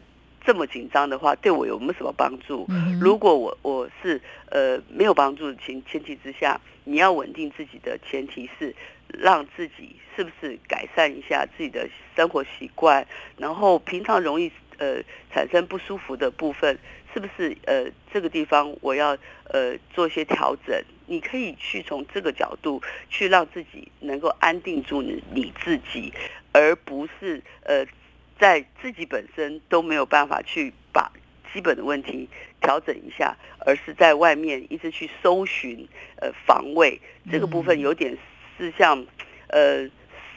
S2: 这么紧张的话，对我有没有什么帮助？
S1: 嗯
S2: 如果我我是呃没有帮助的前前提之下，你要稳定自己的前提是让自己是不是改善一下自己的生活习惯，然后平常容易呃产生不舒服的部分，是不是呃这个地方我要呃做一些调整？你可以去从这个角度去让自己能够安定住你你自己，而不是呃在自己本身都没有办法去把基本的问题调整一下，而是在外面一直去搜寻呃防卫这个部分，有点是像呃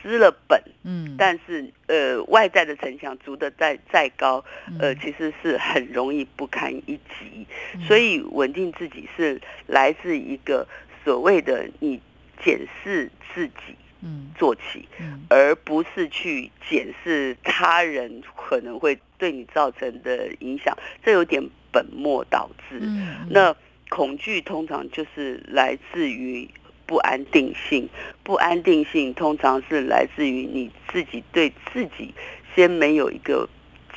S2: 失了本，
S1: 嗯。
S2: 但是呃外在的城墙筑得再再高，呃
S1: 嗯
S2: 其实是很容易不堪一击，所以稳定自己是来自一个所谓的你检视自己
S1: 嗯。
S2: 做起，
S1: 嗯。
S2: 而不是去检视他人可能会对你造成的影响，这有点本末倒置。
S1: 嗯。
S2: 那恐惧通常就是来自于不安定性，不安定性通常是来自于你自己对自己先没有一个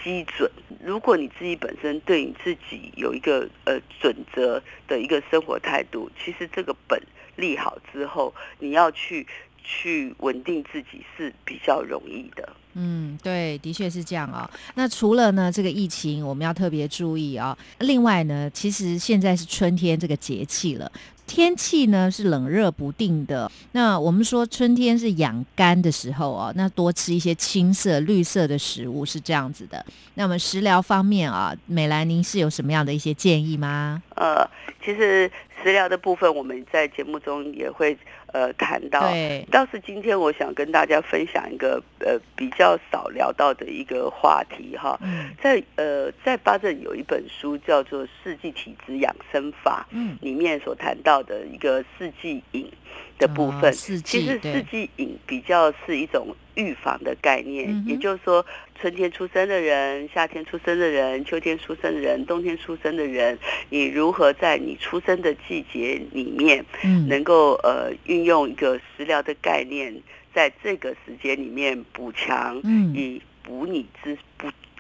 S2: 基准。如果你自己本身对你自己有一个呃准则的一个生活态度，其实这个本立好之后，你要去去稳定自己是比较容易的。
S1: 嗯，对，的确是这样哦。那除了呢这个疫情，我们要特别注意啊、另外呢，其实现在是春天这个节气了，天气呢是冷热不定的。那我们说春天是养肝的时候哦，那多吃一些青色、绿色的食物是这样子的。那么食疗方面啊，美兰您是有什么样的一些建议吗？
S2: 呃，其实食疗的部分，我们在节目中也会呃谈到。
S1: 对，
S2: 倒是今天我想跟大家分享一个呃比较少聊到的一个话题哈，
S1: 嗯。
S2: 在呃在巴镇有一本书叫做《四季体质养生法》，
S1: 嗯，
S2: 里面所谈到的一个四季饮的部分，其实四季饮比较是一种预防的概念，
S1: 嗯
S2: 也就是说，春天出生的人、夏天出生的人、秋天出生的人、冬天出生的人，你如何在你出生的季节里面，
S1: 嗯。
S2: 能够呃运用一个食疗的概念，在这个时间里面补强，
S1: 嗯。
S2: 以补你之不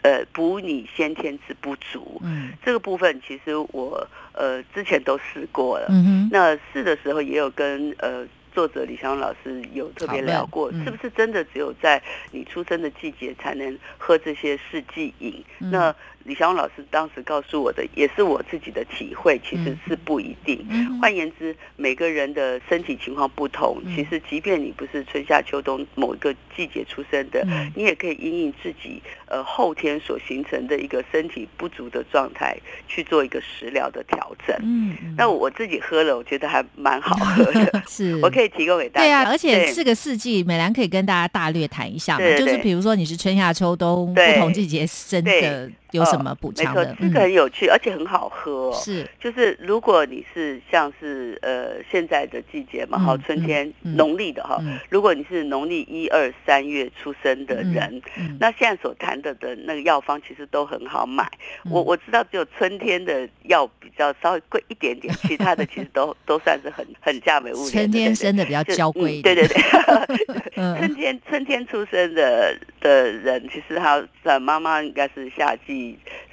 S2: 呃补你先天之不足。
S1: 嗯
S2: 这个部分其实我呃之前都试过了，
S1: 嗯哼，
S2: 那试的时候也有跟呃作者李祥老师有特别聊过，
S1: 嗯
S2: 是不是真的只有在你出生的季节才能喝这些四季饮？
S1: 嗯
S2: 那李祥老师当时告诉我的，也是我自己的体会，其实
S1: 嗯。
S2: 是不一定。
S1: 嗯。
S2: 换言之，每个人的身体情况不同，
S1: 嗯。
S2: 其实即便你不是春夏秋冬某一个季节出生的，
S1: 嗯。
S2: 你也可以因应自己呃后天所形成的一个身体不足的状态去做一个食疗的调整。
S1: 嗯嗯。
S2: 那我自己喝了，我觉得还蛮好喝的，
S1: 是。
S2: 我可以提供给大家。
S1: 对啊，而且
S2: 对。
S1: 四个四季，美兰可以跟大家大略谈一下嘛，就是比如说你是春夏秋冬不同季节生的
S2: 对
S1: 有什么补
S2: 没错？，这个很有趣，而且很好喝、哦。
S1: 是
S2: 就是如果你是像是呃现在的季节嘛，
S1: 嗯
S2: 哈、春天农历的哈，
S1: 嗯
S2: 如果你是农历一二三月出生的人，
S1: 嗯
S2: 那现在所谈的的那个药方其实都很好买。
S1: 嗯
S2: 我我知道只有春天的药比较稍微贵一点点，其他的其实都都算是很很价美物廉。
S1: 春天
S2: 对
S1: 生的比较
S2: 对
S1: 娇贵
S2: 对对对，
S1: 嗯
S2: 春天春天出生的的人，其实他的妈妈应该是夏季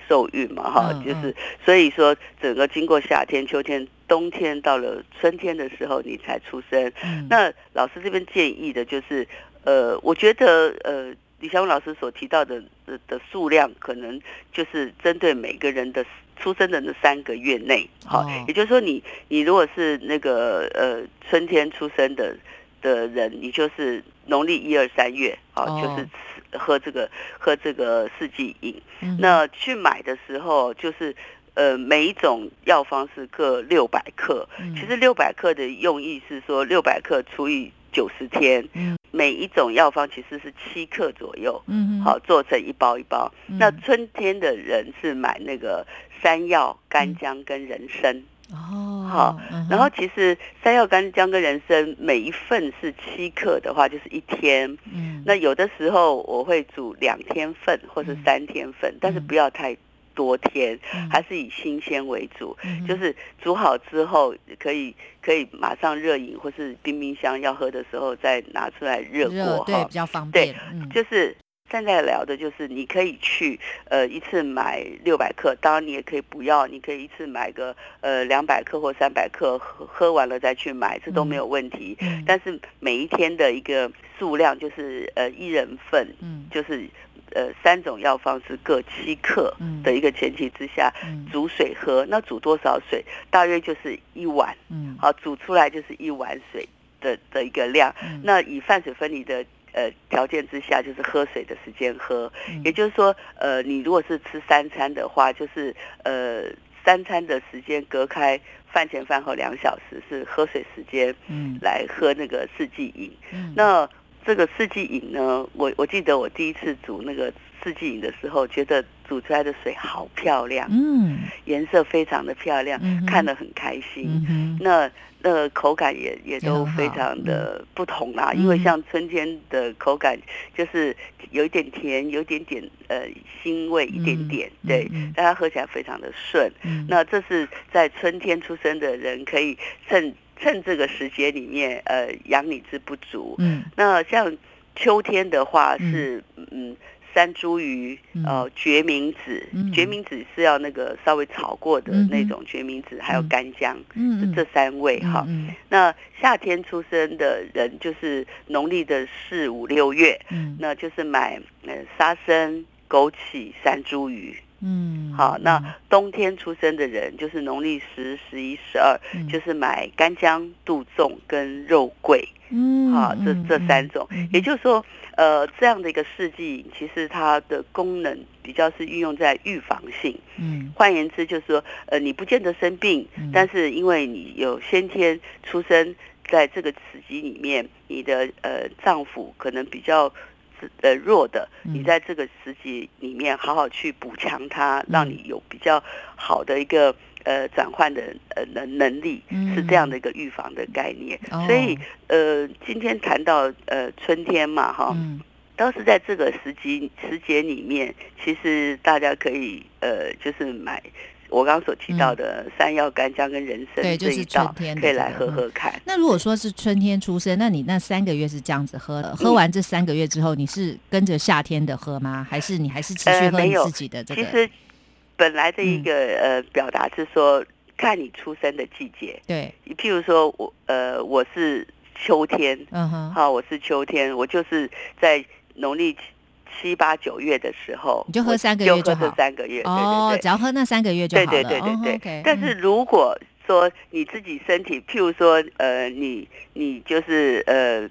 S2: 受孕嘛，哈、
S1: 嗯
S2: 就是所以说整个经过夏天、秋天、冬天，到了春天的时候你才出生。
S1: 嗯
S2: 那老师这边建议的就是，呃，我觉得呃。李小文老师所提到的的的数量，可能就是针对每个人的出生的那三个月内，好、
S1: 哦
S2: 也就是说你，你如果是那个呃春天出生的的人，你就是农历一二三月，好、
S1: 哦
S2: 就是吃喝这个喝这个四季饮。
S1: 嗯
S2: 那去买的时候，就是呃每一种药方是各六百克，
S1: 嗯
S2: 其实六百克的用意是说六百克除以九十天，
S1: 嗯
S2: 每一种药方其实是七克左右，好做成一包一包。
S1: 嗯
S2: 那春天的人是买那个山药、干姜跟人参，
S1: 哦
S2: 好
S1: 嗯
S2: 然后其实山药、干姜跟人参每一份是七克的话，就是一天。
S1: 嗯。
S2: 那有的时候我会煮两天份或是
S1: 嗯。
S2: 三天份，但是
S1: 嗯。
S2: 不要太多天，
S1: 嗯。
S2: 还是以新鲜为主。
S1: 嗯。
S2: 就是煮好之后，可以可以马上热饮，或是冰冰箱要喝的时候再拿出来热过哈。
S1: 比。较方
S2: 对
S1: 便，嗯。
S2: 就是现在聊的就是你可以去呃一次买六百克，当然你也可以不要，你可以一次买个呃两百克或三百克，喝喝完了再去买，这都没有问题。
S1: 嗯
S2: 但是每一天的一个数量就是呃一人份，
S1: 嗯
S2: 就是呃三种药方是各七克
S1: 嗯
S2: 的一个前提之下，
S1: 嗯
S2: 煮水喝。那煮多少水？大约就是一碗，
S1: 嗯
S2: 好煮出来就是一碗水的的一个量。
S1: 嗯
S2: 那以饭水分离的呃条件之下，就是喝水的时间喝。
S1: 嗯
S2: 也就是说，呃，你如果是吃三餐的话，就是呃三餐的时间隔开饭前饭后两小时是喝水时间
S1: 嗯
S2: 来喝那个四季饮。
S1: 嗯
S2: 那这个四季饮呢，我我记得我第一次煮那个四季饮的时候，觉得煮出来的水好漂亮，
S1: 嗯。
S2: 颜色非常的漂亮，
S1: 嗯
S2: 看得很开心。
S1: 嗯
S2: 那那个口感也也
S1: 也
S2: 都非常的不同啦，
S1: 嗯。
S2: 因为像春天的口感就是有一点甜，有一点点呃腥味，一点点，
S1: 嗯
S2: 对但它喝起来非常的顺。
S1: 嗯。
S2: 那这是在春天出生的人可以趁趁这个时节里面，呃，养你之不足。
S1: 嗯。
S2: 那像秋天的话
S1: 嗯。
S2: 是嗯。山茱萸，
S1: 嗯。
S2: 呃，决明子，
S1: 嗯。
S2: 决明子是要那个稍微炒过的那种决明子，还有
S1: 嗯
S2: 干姜，
S1: 嗯。
S2: 这这三味哈。
S1: 嗯。
S2: 那夏天出生的人就是农历的四五六月，
S1: 嗯。
S2: 那就是买呃沙参、枸杞、山茱萸。
S1: 嗯。
S2: 好，那冬天出生的人就是农历十、十一、十二，
S1: 嗯。
S2: 就是买干姜、杜仲跟肉桂。
S1: 嗯
S2: 好，这这三种，也就是说，呃，这样的一个试剂，其实它的功能比较是运用在预防性。
S1: 嗯。
S2: 换言之，就是说，呃，你不见得生病，
S1: 嗯。
S2: 但是因为你有先天出生在这个时机里面，你的呃脏腑可能比较呃弱的，
S1: 嗯。
S2: 你在这个时机里面好好去补强它，让你有比较好的一个呃转换的呃能能力，
S1: 嗯
S2: 是这样的一个预防的概念。
S1: 哦
S2: 所以呃，今天谈到呃春天嘛，哈、
S1: 嗯
S2: 都是在这个时机时节里面，其实大家可以呃，就是买我刚刚所提到的山药、干姜跟人参
S1: 对就是春天
S2: 可以来喝喝看。
S1: 那如果说是春天出生，那你那三个月是这样子喝的，喝完这三个月之后，你是跟着夏天的喝吗？还是你还是持续喝你自己的这个？
S2: 其实本来的一
S1: 嗯。
S2: 个、呃表达是说，看你出生的季节。
S1: 对，
S2: 譬如说我呃我是秋天，
S1: 嗯哼，
S2: 好，我是秋天，我就是在农历七七八九月的时候，
S1: 你就喝三个月
S2: 就喝这三个月，
S1: 哦，
S2: 对对对。
S1: 只要喝那三个月就好了。
S2: 对对对对对。
S1: 哦，OK，
S2: 但是
S1: 嗯。
S2: 如果说你自己身体，譬如说呃你你就是呃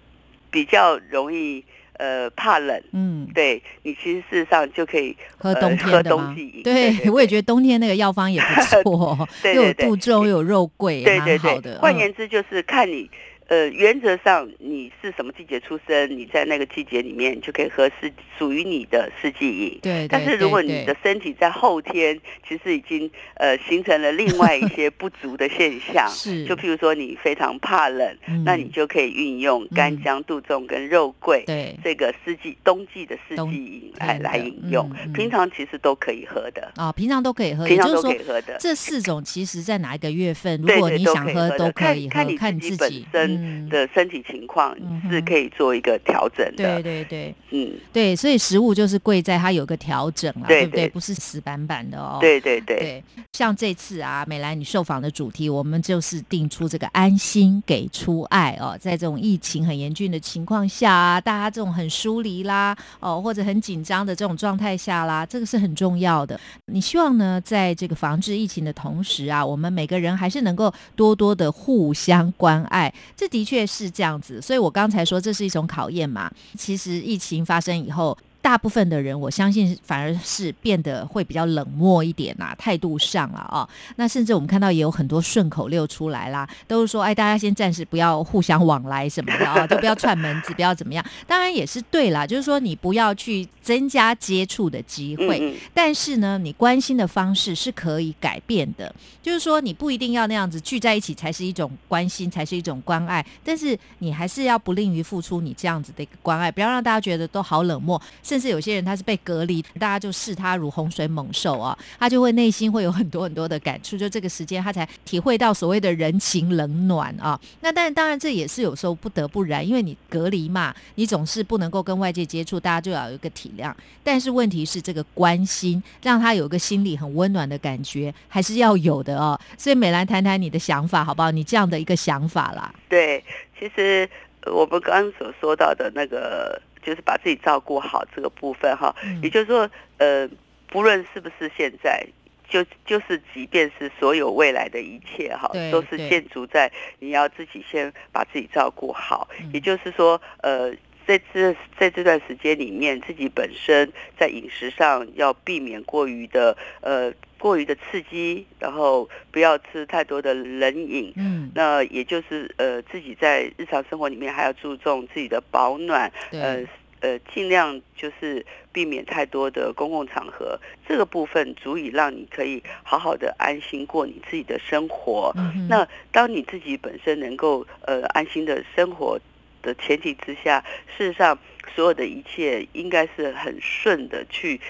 S2: 比较容易呃怕冷。
S1: 嗯，
S2: 对你，其实事实上就可以呃
S1: 喝冬天的吗
S2: 冬季饮。
S1: 对，我也觉得冬天那个药方也不错，又有杜仲，又有肉桂，
S2: 对对对
S1: 蛮好的。，
S2: 换
S1: 嗯
S2: 言之就是看你，呃，原则上你是什么季节出生，你在那个季节里面就可以喝四属于你的四季饮。
S1: 对，
S2: 但
S1: 对
S2: 是如果你的身体在后天其实已经呃形成了另外一些不足的现象，
S1: 是，
S2: 就譬如说你非常怕冷，
S1: 嗯。
S2: 那你就可以运用干姜、杜仲跟肉桂。
S1: 对。
S2: 这个四季冬季的四季饮来来饮用，平常其实都可以喝的，
S1: 啊，平常都可以喝，
S2: 平常都可以喝的。
S1: 这四种其实在哪一个月份，如果你想
S2: 都可以喝
S1: 都。可
S2: 看
S1: 以喝，
S2: 看你自己本身
S1: 嗯
S2: 的身体情况是可以做一个调整的。
S1: 对对对
S2: 嗯，
S1: 对，所以食物就是贵在它有个调整啊，
S2: 对
S1: 对不对？
S2: 对
S1: 不是死板板的哦。
S2: 对对对，
S1: 对，像这次啊，美兰你受访的主题，我们就是定出这个安心给出爱哦，在这种疫情很严峻的情况下啊，大家这种很疏离啦，哦，或者很紧张的这种状态下啦，这个是很重要的。你希望呢，在这个防治疫情的同时啊，我们每个人还是能够多多的互相关爱，这这的确是这样子。所以我刚才说这是一种考验嘛。其实疫情发生以后。大部分的人，我相信反而是变得会比较冷漠一点啦，态度上了啊。那甚至我们看到也有很多顺口溜出来啦，都是说，哎，大家先暂时不要互相往来什么的啊，就不要串门子，不要怎么样。当然也是对啦，就是说你不要去增加接触的机会，
S2: 嗯嗯，
S1: 但是呢，你关心的方式是可以改变的，就是说你不一定要那样子聚在一起才是一种关心，才是一种关爱，但是你还是要不吝于付出你这样子的一个关爱，不要让大家觉得都好冷漠，甚至有些人他是被隔离，大家就视他如洪水猛兽啊，他就会内心会有很多很多的感触，就这个时间他才体会到所谓的人情冷暖啊。那但当然这也是有时候不得不然，因为你隔离嘛，你总是不能够跟外界接触，大家就要有一个体谅。但是问题是，这个关心让他有一个心里很温暖的感觉，还是要有的哦。所以美兰谈谈你的想法好不好？你这样的一个想法啦，
S2: 对，其实我们刚刚所说到的那个，就是把自己照顾好这个部分哈，
S1: 嗯
S2: 也就是说，呃，不论是不是现在。就就是，即便是所有未来的一切哈，都是建筑在你要自己先把自己照顾好。
S1: 嗯
S2: 也就是说，呃，在这在这段时间里面，自己本身在饮食上要避免过于的呃过于的刺激，然后不要吃太多的冷饮。
S1: 嗯，
S2: 那也就是呃，自己在日常生活里面还要注重自己的保暖，呃，呃，尽量就是避免太多的公共场合，这个部分足以让你可以好好的安心过你自己的生活。
S1: 嗯
S2: 那当你自己本身能够呃安心的生活的前提之下，事实上所有的一切应该是很顺的去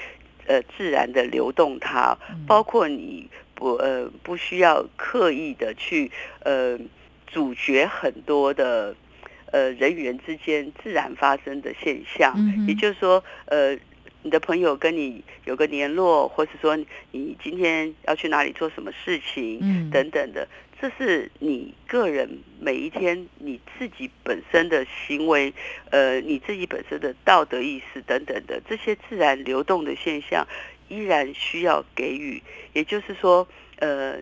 S2: 呃自然的流动它，
S1: 嗯。
S2: 包括你不呃不需要刻意的去呃阻绝很多的呃人与人之间自然发生的现象，
S1: 嗯
S2: 也就是说呃。你的朋友跟你有个联络，或是说你今天要去哪里做什么事情，
S1: 嗯。
S2: 等等的，这是你个人每一天你自己本身的行为，呃，你自己本身的道德意识等等的这些自然流动的现象，依然需要给予。也就是说，呃，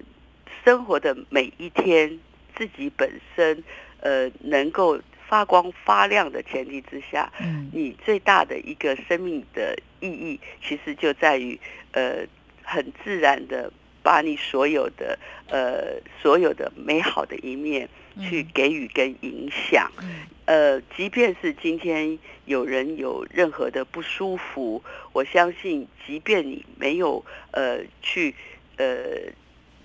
S2: 生活的每一天，自己本身呃能够发光发亮的前提之下，
S1: 嗯
S2: 你最大的一个生命的意义，其实就在于呃很自然的把你所有的呃所有的美好的一面去给予跟影响。
S1: 嗯。
S2: 呃，即便是今天有人有任何的不舒服，我相信，即便你没有呃去呃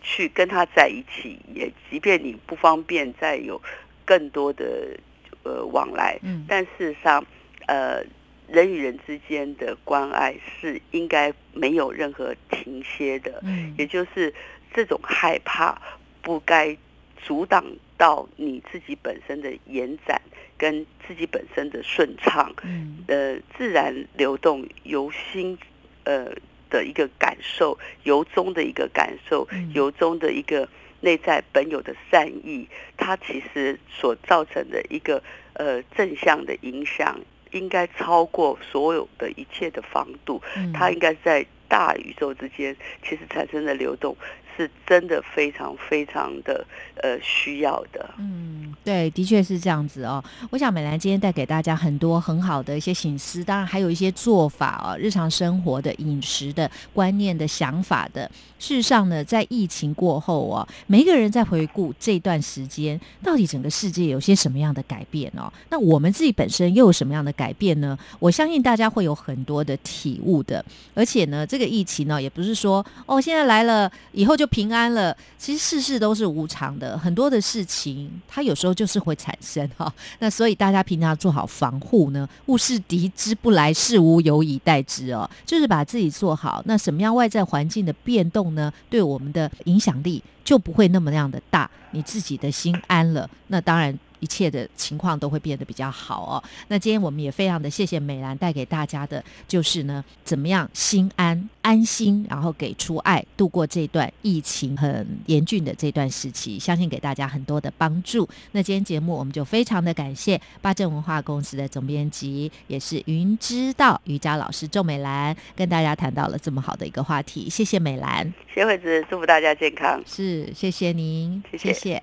S2: 去跟他在一起，也即便你不方便再有更多的呃往来，
S1: 嗯。
S2: 但事实上，呃，人与人之间的关爱是应该没有任何停歇的。
S1: 嗯
S2: 也就是这种害怕不该阻挡到你自己本身的延展跟自己本身的顺畅，
S1: 嗯
S2: 呃，自然流动由心呃的一个感受，由衷的一个感受，
S1: 嗯
S2: 由衷的一个内在本有的善意，它其实所造成的一个呃正向的影响，应该超过所有的一切的防度。
S1: 嗯
S2: 它应该在大宇宙之间，其实产生的流动是真的非常非常的呃需要的。
S1: 嗯，对，的确是这样子哦。我想美兰今天带给大家很多很好的一些醒思，当然还有一些做法哦，日常生活的饮食的观念的想法的。事实上呢，在疫情过后哦，每一个人在回顾这段时间，到底整个世界有些什么样的改变哦？那我们自己本身又有什么样的改变呢？我相信大家会有很多的体悟的。而且呢，这个疫情呢，也不是说哦，现在来了以后就平安了。其实事事都是无常的，很多的事情它有时候就是会产生哈、那所以大家平常要做好防护呢，勿视敌之不来，事无有以待之哦，就是把自己做好。那什么样外在环境的变动呢，对我们的影响力就不会那么样的大。你自己的心安了，那当然。一切的情况都会变得比较好哦。那今天我们也非常的谢谢美兰带给大家的，就是呢，怎么样心安安心，然后给出爱，度过这段疫情很严峻的这段时期，相信给大家很多的帮助。那今天节目我们就非常的感谢八正文化公司的总编辑，也是云知道瑜伽老师周美兰，跟大家谈到了这么好的一个话题，谢谢美兰，
S2: 谢惠子，祝福大家健康。
S1: 是谢谢您，
S2: 谢谢
S1: 谢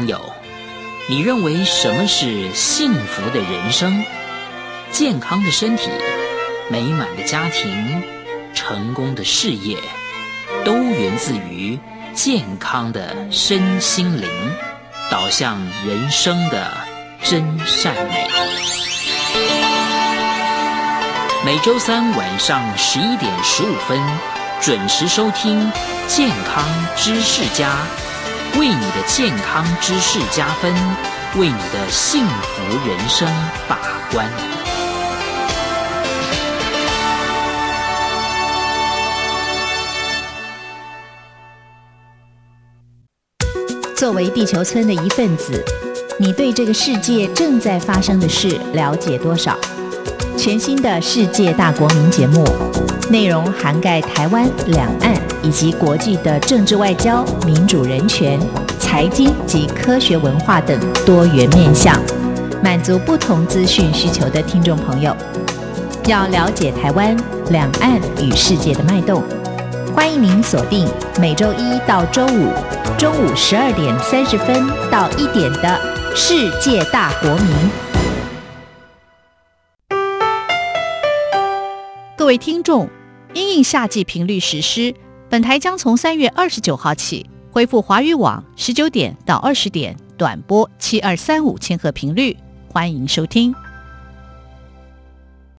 S3: 朋友，你认为什么是幸福的人生？健康的身体、美满的家庭、成功的事业，都源自于健康的身心灵，导向人生的真善美。每周三晚上十一点十五分，准时收听《健康知识家》。为你的健康知识加分，为你的幸福人生把关。
S1: 作为地球村的一份子，你对这个世界正在发生的事了解多少？全新的世界大国民节目《内容涵盖台湾、两岸以及国际的政治外交、民主人权、财经及科学文化等多元面向，满足不同资讯需求的听众朋友。要了解台湾、两岸与世界的脉动，欢迎您锁定每周一到周五中午十二点三十分到一点的《世界大国民》。各位听众。因应夏季频率实施，本台将从三月二十九号起恢复华语网十九点到二十点短波七二三五千赫频率，欢迎收听。